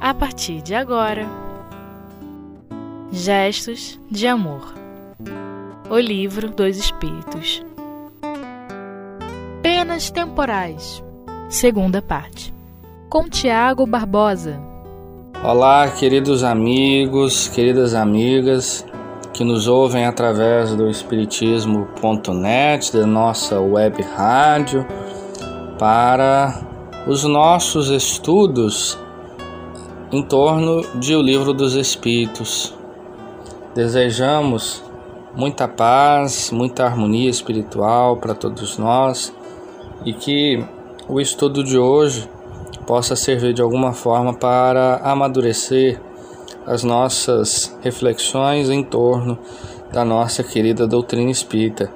a partir de agora. Gestos de Amor. O Livro dos Espíritos. Penas Temporais. Segunda parte. Com Tiago Barbosa. Olá, queridos amigos, queridas amigas que nos ouvem através do Espiritismo.net, da nossa web rádio, para os nossos estudos em torno de O Livro dos Espíritos. Desejamos muita paz, muita harmonia espiritual para todos nós e que o estudo de hoje possa servir de alguma forma para amadurecer as nossas reflexões em torno da nossa querida doutrina espírita.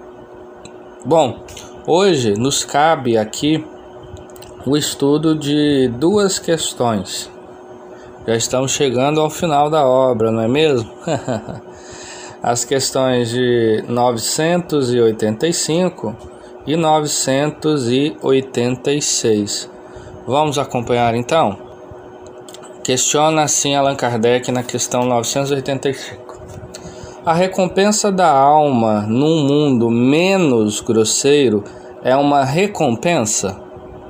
Bom, hoje nos cabe aqui o estudo de duas questões. Já estamos chegando ao final da obra, não é mesmo? As questões de 985 e 986. Vamos acompanhar então? Questiona assim Allan Kardec na questão 985. A recompensa da alma num mundo menos grosseiro é uma recompensa?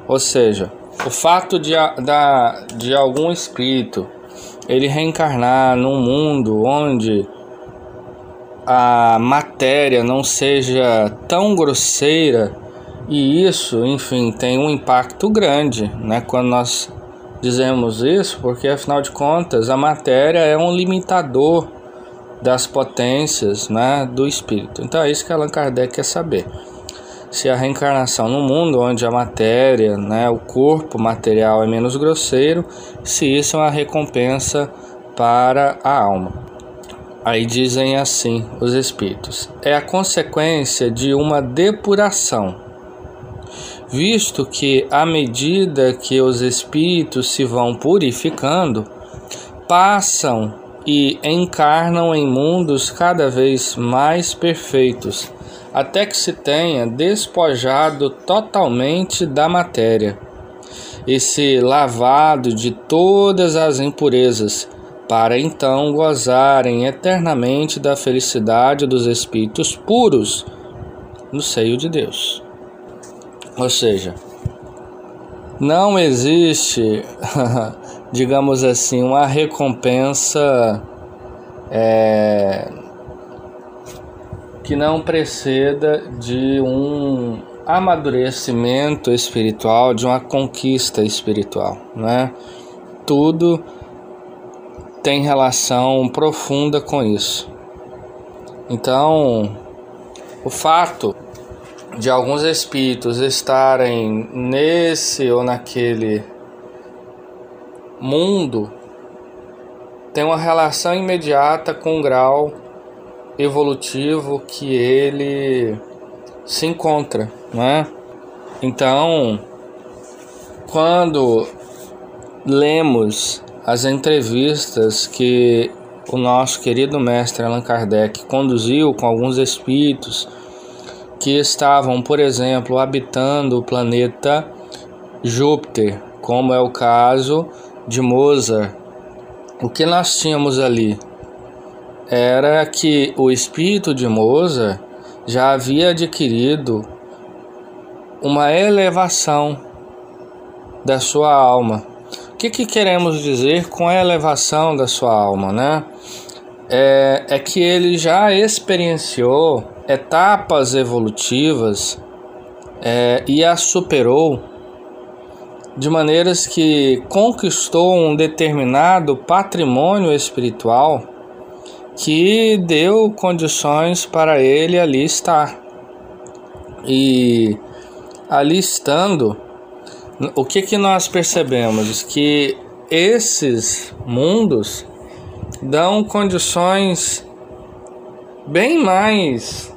Ou seja, o fato de, da, de algum espírito ele reencarnar num mundo onde a matéria não seja tão grosseira e isso, enfim, tem um impacto grande, né? Quando nós dizemos isso, porque afinal de contas a matéria é um limitador das potências, né, do espírito. Então é isso que Allan Kardec quer saber. Se a reencarnação no mundo onde a matéria, né, o corpo material é menos grosseiro, se isso é uma recompensa para a alma. Aí dizem assim os espíritos: é a consequência de uma depuração visto que, à medida que os espíritos se vão purificando, passam e encarnam em mundos cada vez mais perfeitos, até que se tenha despojado totalmente da matéria e se lavado de todas as impurezas, para então gozarem eternamente da felicidade dos espíritos puros no seio de Deus. Ou seja, não existe, digamos assim, uma recompensa é, que não preceda de um amadurecimento espiritual, de uma conquista espiritual, né? Tudo tem relação profunda com isso. Então, o fato de alguns espíritos estarem nesse ou naquele mundo tem uma relação imediata com o grau evolutivo que ele se encontra, né? Então, quando lemos as entrevistas que o nosso querido mestre Allan Kardec conduziu com alguns espíritos que estavam, por exemplo, habitando o planeta Júpiter, como é o caso de Mozart. O que nós tínhamos ali era que o espírito de Mozart já havia adquirido uma elevação da sua alma. O que, que queremos dizer com a elevação da sua alma, né? É, é que ele já experienciou etapas evolutivas é, e a superou de maneiras que conquistou um determinado patrimônio espiritual que deu condições para ele ali estar. E ali estando, o que, que nós percebemos? Que esses mundos dão condições bem mais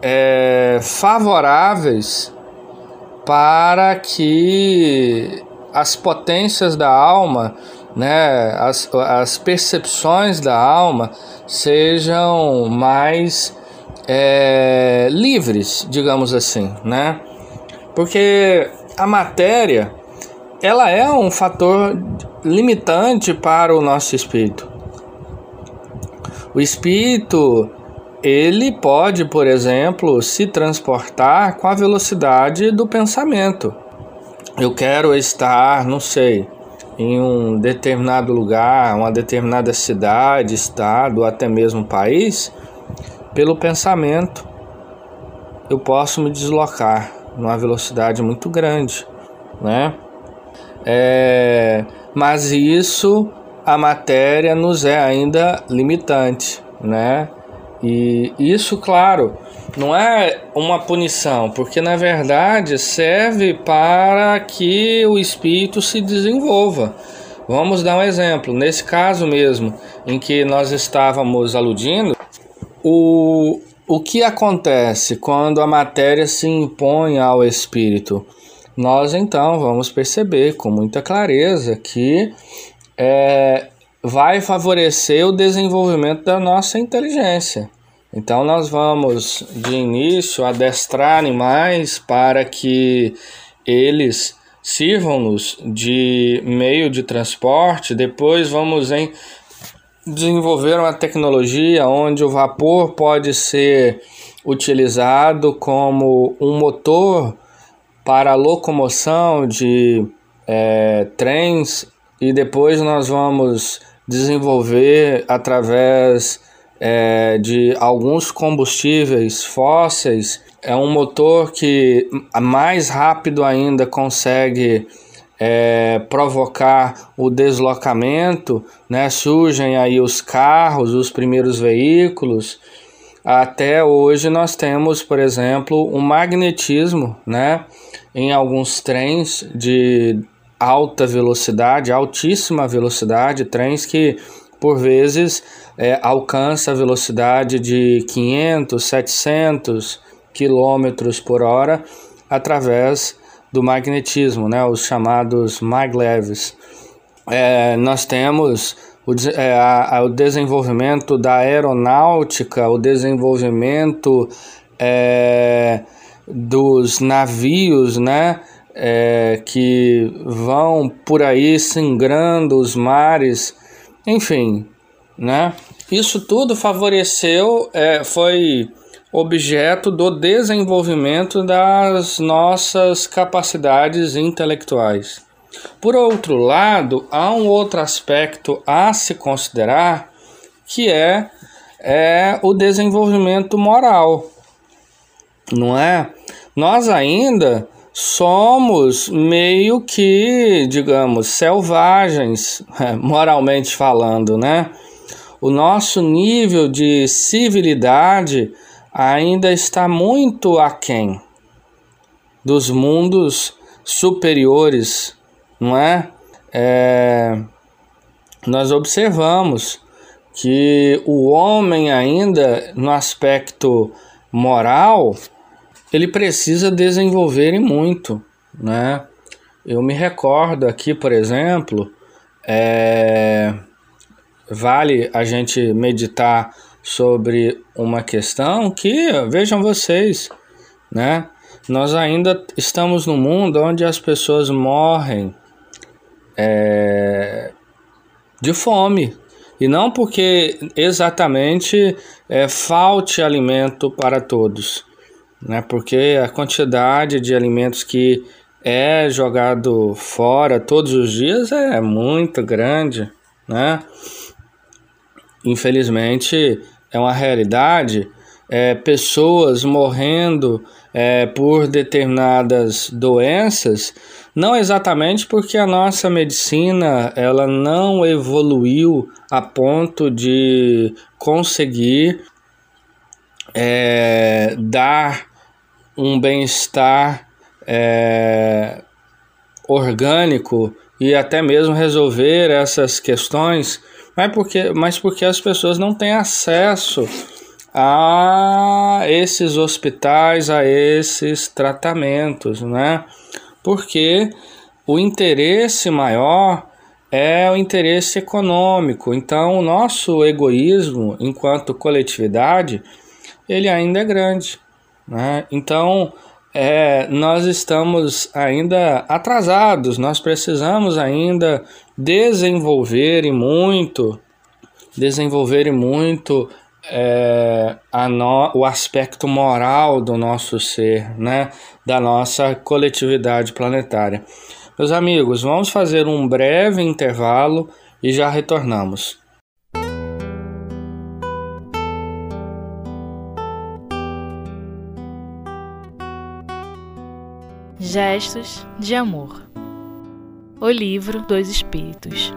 é, favoráveis para que as potências da alma, né, as, as percepções da alma sejam mais é, livres, digamos assim, né? Porque a matéria ela é um fator limitante para o nosso espírito. O espírito ele pode, por exemplo, se transportar com a velocidade do pensamento. Eu quero estar, não sei, em um determinado lugar, uma determinada cidade, estado, até mesmo país, pelo pensamento eu posso me deslocar numa velocidade muito grande, né? É, mas isso a matéria nos é ainda limitante, né? E isso, claro, não é uma punição, porque na verdade serve para que o espírito se desenvolva. Vamos dar um exemplo. Nesse caso mesmo, em que nós estávamos aludindo, o, o que acontece quando a matéria se impõe ao espírito? Nós então vamos perceber com muita clareza que é, vai favorecer o desenvolvimento da nossa inteligência. Então, nós vamos de início adestrar animais para que eles sirvam-nos de meio de transporte. Depois, vamos em desenvolver uma tecnologia onde o vapor pode ser utilizado como um motor para a locomoção de é, trens e depois nós vamos desenvolver através é, de alguns combustíveis fósseis. É um motor que mais rápido ainda consegue é, provocar o deslocamento, né? surgem aí os carros, os primeiros veículos. Até hoje nós temos, por exemplo, o um magnetismo né? em alguns trens de alta velocidade, altíssima velocidade, trens que por vezes é, alcança a velocidade de 500, 700 quilômetros por hora através do magnetismo, né, os chamados maglevs. É, nós temos o, é, a, o, desenvolvimento da aeronáutica, o desenvolvimento é, dos navios, né, é, que vão por aí singrando os mares, enfim, né? Isso tudo favoreceu, é, foi objeto do desenvolvimento das nossas capacidades intelectuais. Por outro lado, há um outro aspecto a se considerar que é, é o desenvolvimento moral, não é? Nós ainda somos meio que, digamos, selvagens, moralmente falando, né? O nosso nível de civilidade ainda está muito aquém dos mundos superiores, não é? é? Nós observamos que o homem ainda no aspecto moral ele precisa desenvolver muito, né? Eu me recordo aqui, por exemplo, é, vale a gente meditar sobre uma questão que, vejam vocês, né? Nós ainda estamos num mundo onde as pessoas morrem é, de fome. E não porque exatamente é, falte alimento para todos, né? porque a quantidade de alimentos que é jogado fora todos os dias é muito grande. Né? Infelizmente, é uma realidade, é, pessoas morrendo é, por determinadas doenças, não exatamente porque a nossa medicina ela não evoluiu a ponto de conseguir é, dar um bem-estar é, orgânico e até mesmo resolver essas questões mas porque, mas porque as pessoas não têm acesso a esses hospitais, a esses tratamentos, né? Porque o interesse maior é o interesse econômico. Então, o nosso egoísmo enquanto coletividade, ele ainda é grande, né? Então, é, nós estamos ainda atrasados, nós precisamos ainda desenvolver e muito, desenvolver e muito é, no, o aspecto moral do nosso ser, né? da nossa coletividade planetária. Meus amigos, vamos fazer um breve intervalo e já retornamos. Gestos de Amor O Livro dos Espíritos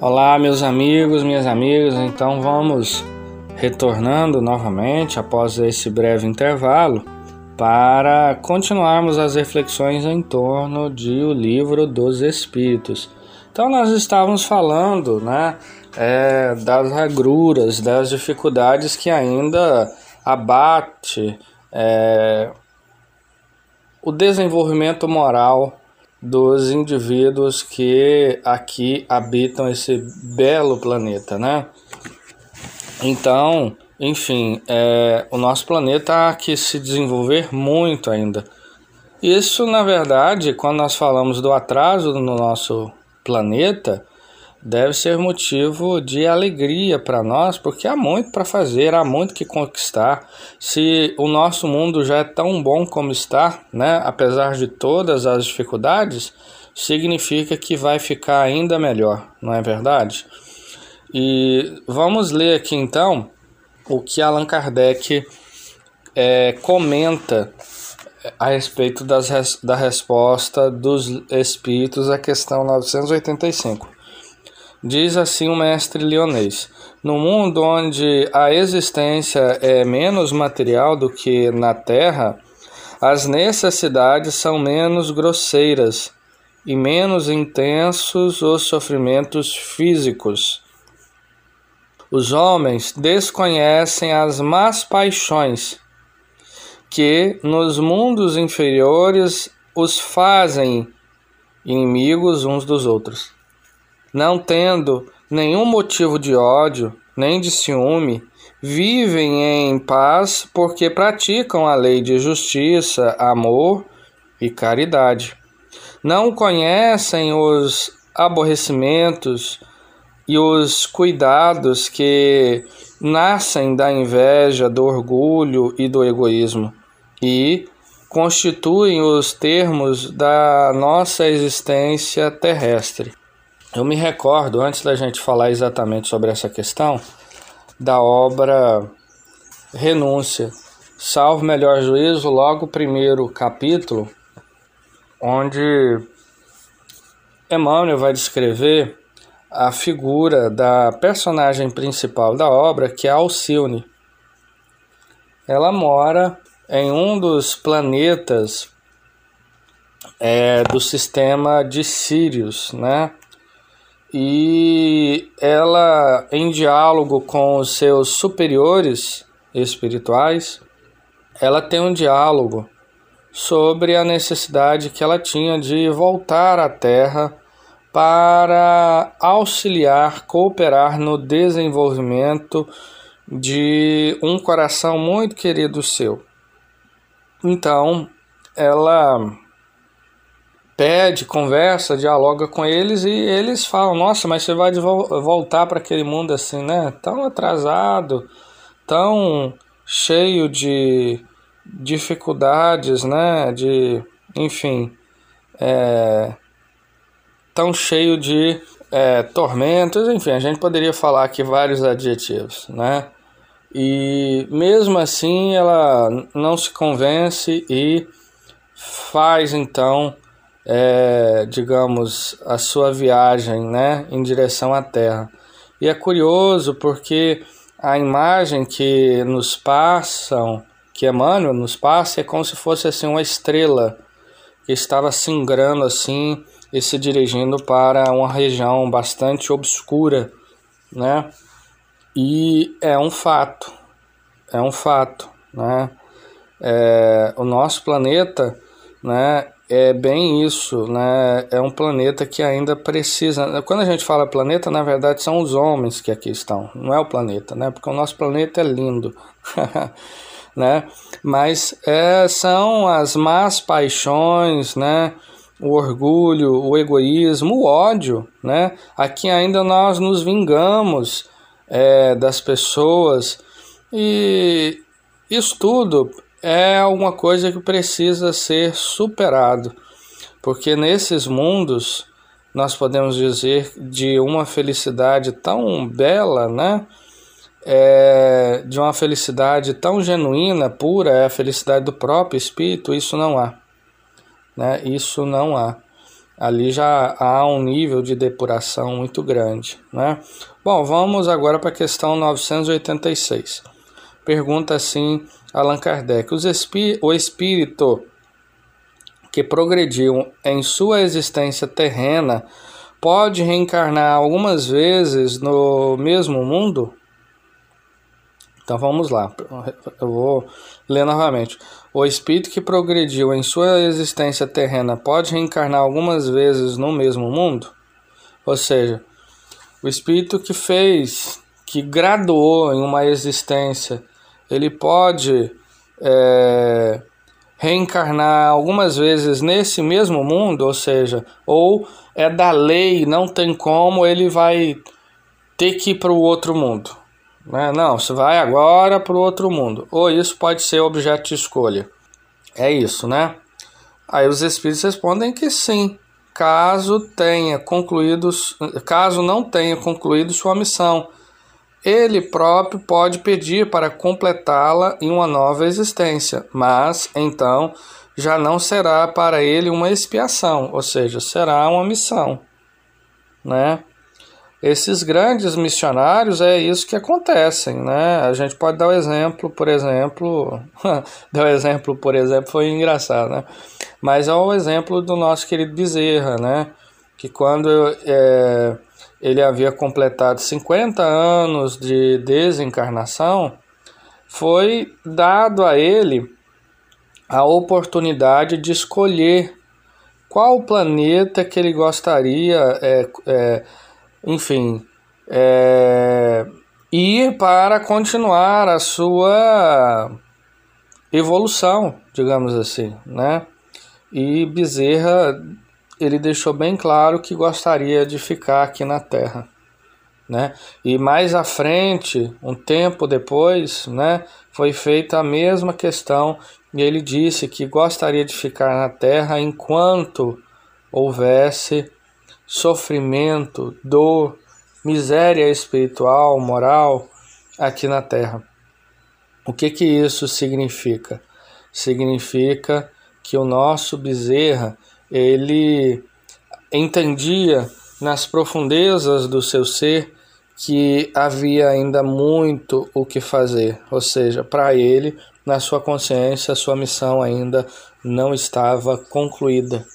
Olá, meus amigos, minhas amigas, então vamos retornando novamente após esse breve intervalo para continuarmos as reflexões em torno de O Livro dos Espíritos. Então, nós estávamos falando né, é, das agruras, das dificuldades que ainda abate é, o desenvolvimento moral dos indivíduos que aqui habitam esse belo planeta, né? Então, enfim, é, o nosso planeta há que se desenvolver muito ainda. Isso, na verdade, quando nós falamos do atraso no nosso planeta, deve ser motivo de alegria para nós, porque há muito para fazer, há muito que conquistar. Se o nosso mundo já é tão bom como está, né, apesar de todas as dificuldades, significa que vai ficar ainda melhor, não é verdade? E vamos ler aqui então o que Allan Kardec é, comenta a respeito das, da resposta dos espíritos à questão 985. Diz assim o mestre leonês: No mundo onde a existência é menos material do que na Terra, as necessidades são menos grosseiras e menos intensos os sofrimentos físicos. Os homens desconhecem as más paixões que nos mundos inferiores os fazem inimigos uns dos outros não tendo nenhum motivo de ódio nem de ciúme, vivem em paz porque praticam a lei de justiça, amor e caridade. Não conhecem os aborrecimentos e os cuidados que nascem da inveja, do orgulho e do egoísmo e constituem os termos da nossa existência terrestre. Eu me recordo, antes da gente falar exatamente sobre essa questão, da obra Renúncia, Salvo Melhor Juízo, logo o primeiro capítulo, onde Emmanuel vai descrever a figura da personagem principal da obra, que é Alcione. Ela mora em um dos planetas é, do sistema de Sirius, né? E ela, em diálogo com os seus superiores espirituais, ela tem um diálogo sobre a necessidade que ela tinha de voltar à Terra para auxiliar, cooperar no desenvolvimento de um coração muito querido seu. Então, ela pede, conversa, dialoga com eles e eles falam: Nossa, mas você vai voltar para aquele mundo assim, né? Tão atrasado, tão cheio de dificuldades, né? De, enfim, é, tão cheio de é, tormentos, enfim, a gente poderia falar aqui vários adjetivos, né? E mesmo assim ela não se convence e faz então é, digamos, a sua viagem né, em direção à Terra. E é curioso porque a imagem que nos passam, que Emmanuel nos passa, é como se fosse assim uma estrela que estava singrando assim e se dirigindo para uma região bastante obscura, né? E é um fato, é um fato, né? É, o nosso planeta, né? É bem isso, né? É um planeta que ainda precisa. Quando a gente fala planeta, na verdade são os homens que aqui estão, não é o planeta, né? Porque o nosso planeta é lindo. né? Mas é, são as más paixões, né? O orgulho, o egoísmo, o ódio, né? Aqui ainda nós nos vingamos é, das pessoas e isso tudo é alguma coisa que precisa ser superado, porque nesses mundos nós podemos dizer de uma felicidade tão bela, né? É, de uma felicidade tão genuína, pura, é a felicidade do próprio espírito, isso não há. Né? Isso não há. Ali já há um nível de depuração muito grande. Né? Bom, vamos agora para a questão 986. Pergunta assim Allan Kardec: o espírito que progrediu em sua existência terrena pode reencarnar algumas vezes no mesmo mundo? Então vamos lá, eu vou ler novamente. O espírito que progrediu em sua existência terrena pode reencarnar algumas vezes no mesmo mundo? Ou seja, o espírito que fez, que graduou em uma existência, ele pode é, reencarnar algumas vezes nesse mesmo mundo, ou seja, ou é da lei, não tem como, ele vai ter que ir para o outro mundo. Né? Não, você vai agora para o outro mundo. Ou isso pode ser objeto de escolha. É isso, né? Aí os espíritos respondem que sim, caso tenha concluído, caso não tenha concluído sua missão ele próprio pode pedir para completá-la em uma nova existência, mas então já não será para ele uma expiação, ou seja, será uma missão, né? Esses grandes missionários é isso que acontecem, né? A gente pode dar o um exemplo, por exemplo, dar o um exemplo, por exemplo, foi engraçado, né? Mas é o exemplo do nosso querido Bezerra, né? Que quando é, ele havia completado 50 anos de desencarnação, foi dado a ele a oportunidade de escolher qual planeta que ele gostaria, é, é, enfim, é, ir para continuar a sua evolução, digamos assim, né? E Bezerra ele deixou bem claro que gostaria de ficar aqui na Terra. Né? E mais à frente, um tempo depois, né, foi feita a mesma questão e ele disse que gostaria de ficar na Terra enquanto houvesse sofrimento, dor, miséria espiritual, moral aqui na Terra. O que que isso significa? Significa que o nosso Bezerra ele entendia nas profundezas do seu ser que havia ainda muito o que fazer, ou seja, para ele, na sua consciência, a sua missão ainda não estava concluída,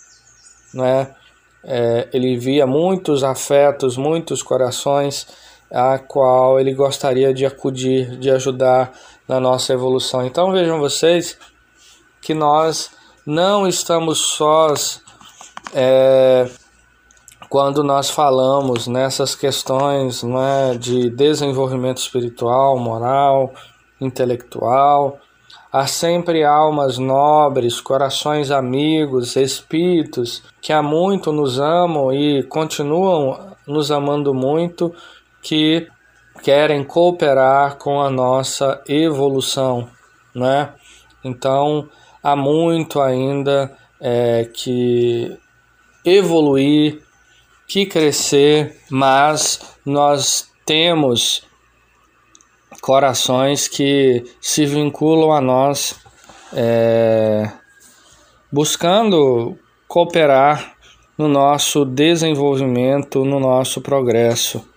né? É, ele via muitos afetos, muitos corações a qual ele gostaria de acudir, de ajudar na nossa evolução. Então vejam vocês que nós não estamos sós é, quando nós falamos nessas questões né, de desenvolvimento espiritual, moral, intelectual. Há sempre almas nobres, corações amigos, espíritos que há muito nos amam e continuam nos amando muito, que querem cooperar com a nossa evolução, né? Então, há muito ainda é, que evoluir, que crescer, mas nós temos corações que se vinculam a nós é, buscando cooperar no nosso desenvolvimento, no nosso progresso.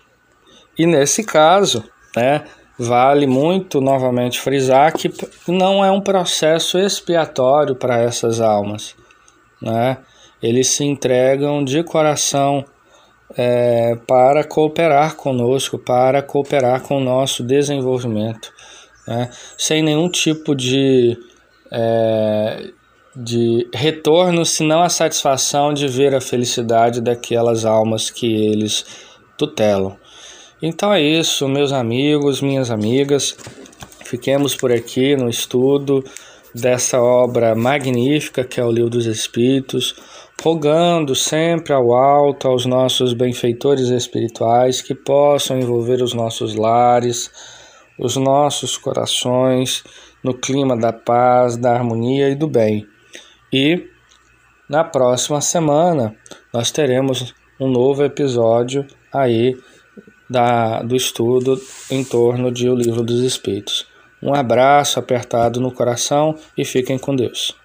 E nesse caso, né, vale muito novamente frisar que não é um processo expiatório para essas almas, né? Eles se entregam de coração é, para cooperar conosco, para cooperar com o nosso desenvolvimento, né? sem nenhum tipo de, é, de retorno, senão a satisfação de ver a felicidade daquelas almas que eles tutelam. Então é isso, meus amigos, minhas amigas. Fiquemos por aqui no estudo dessa obra magnífica que é o Livro dos Espíritos, rogando sempre ao alto aos nossos benfeitores espirituais que possam envolver os nossos lares, os nossos corações no clima da paz, da harmonia e do bem. E na próxima semana nós teremos um novo episódio aí da, do estudo em torno de O Livro dos Espíritos. Um abraço apertado no coração e fiquem com Deus.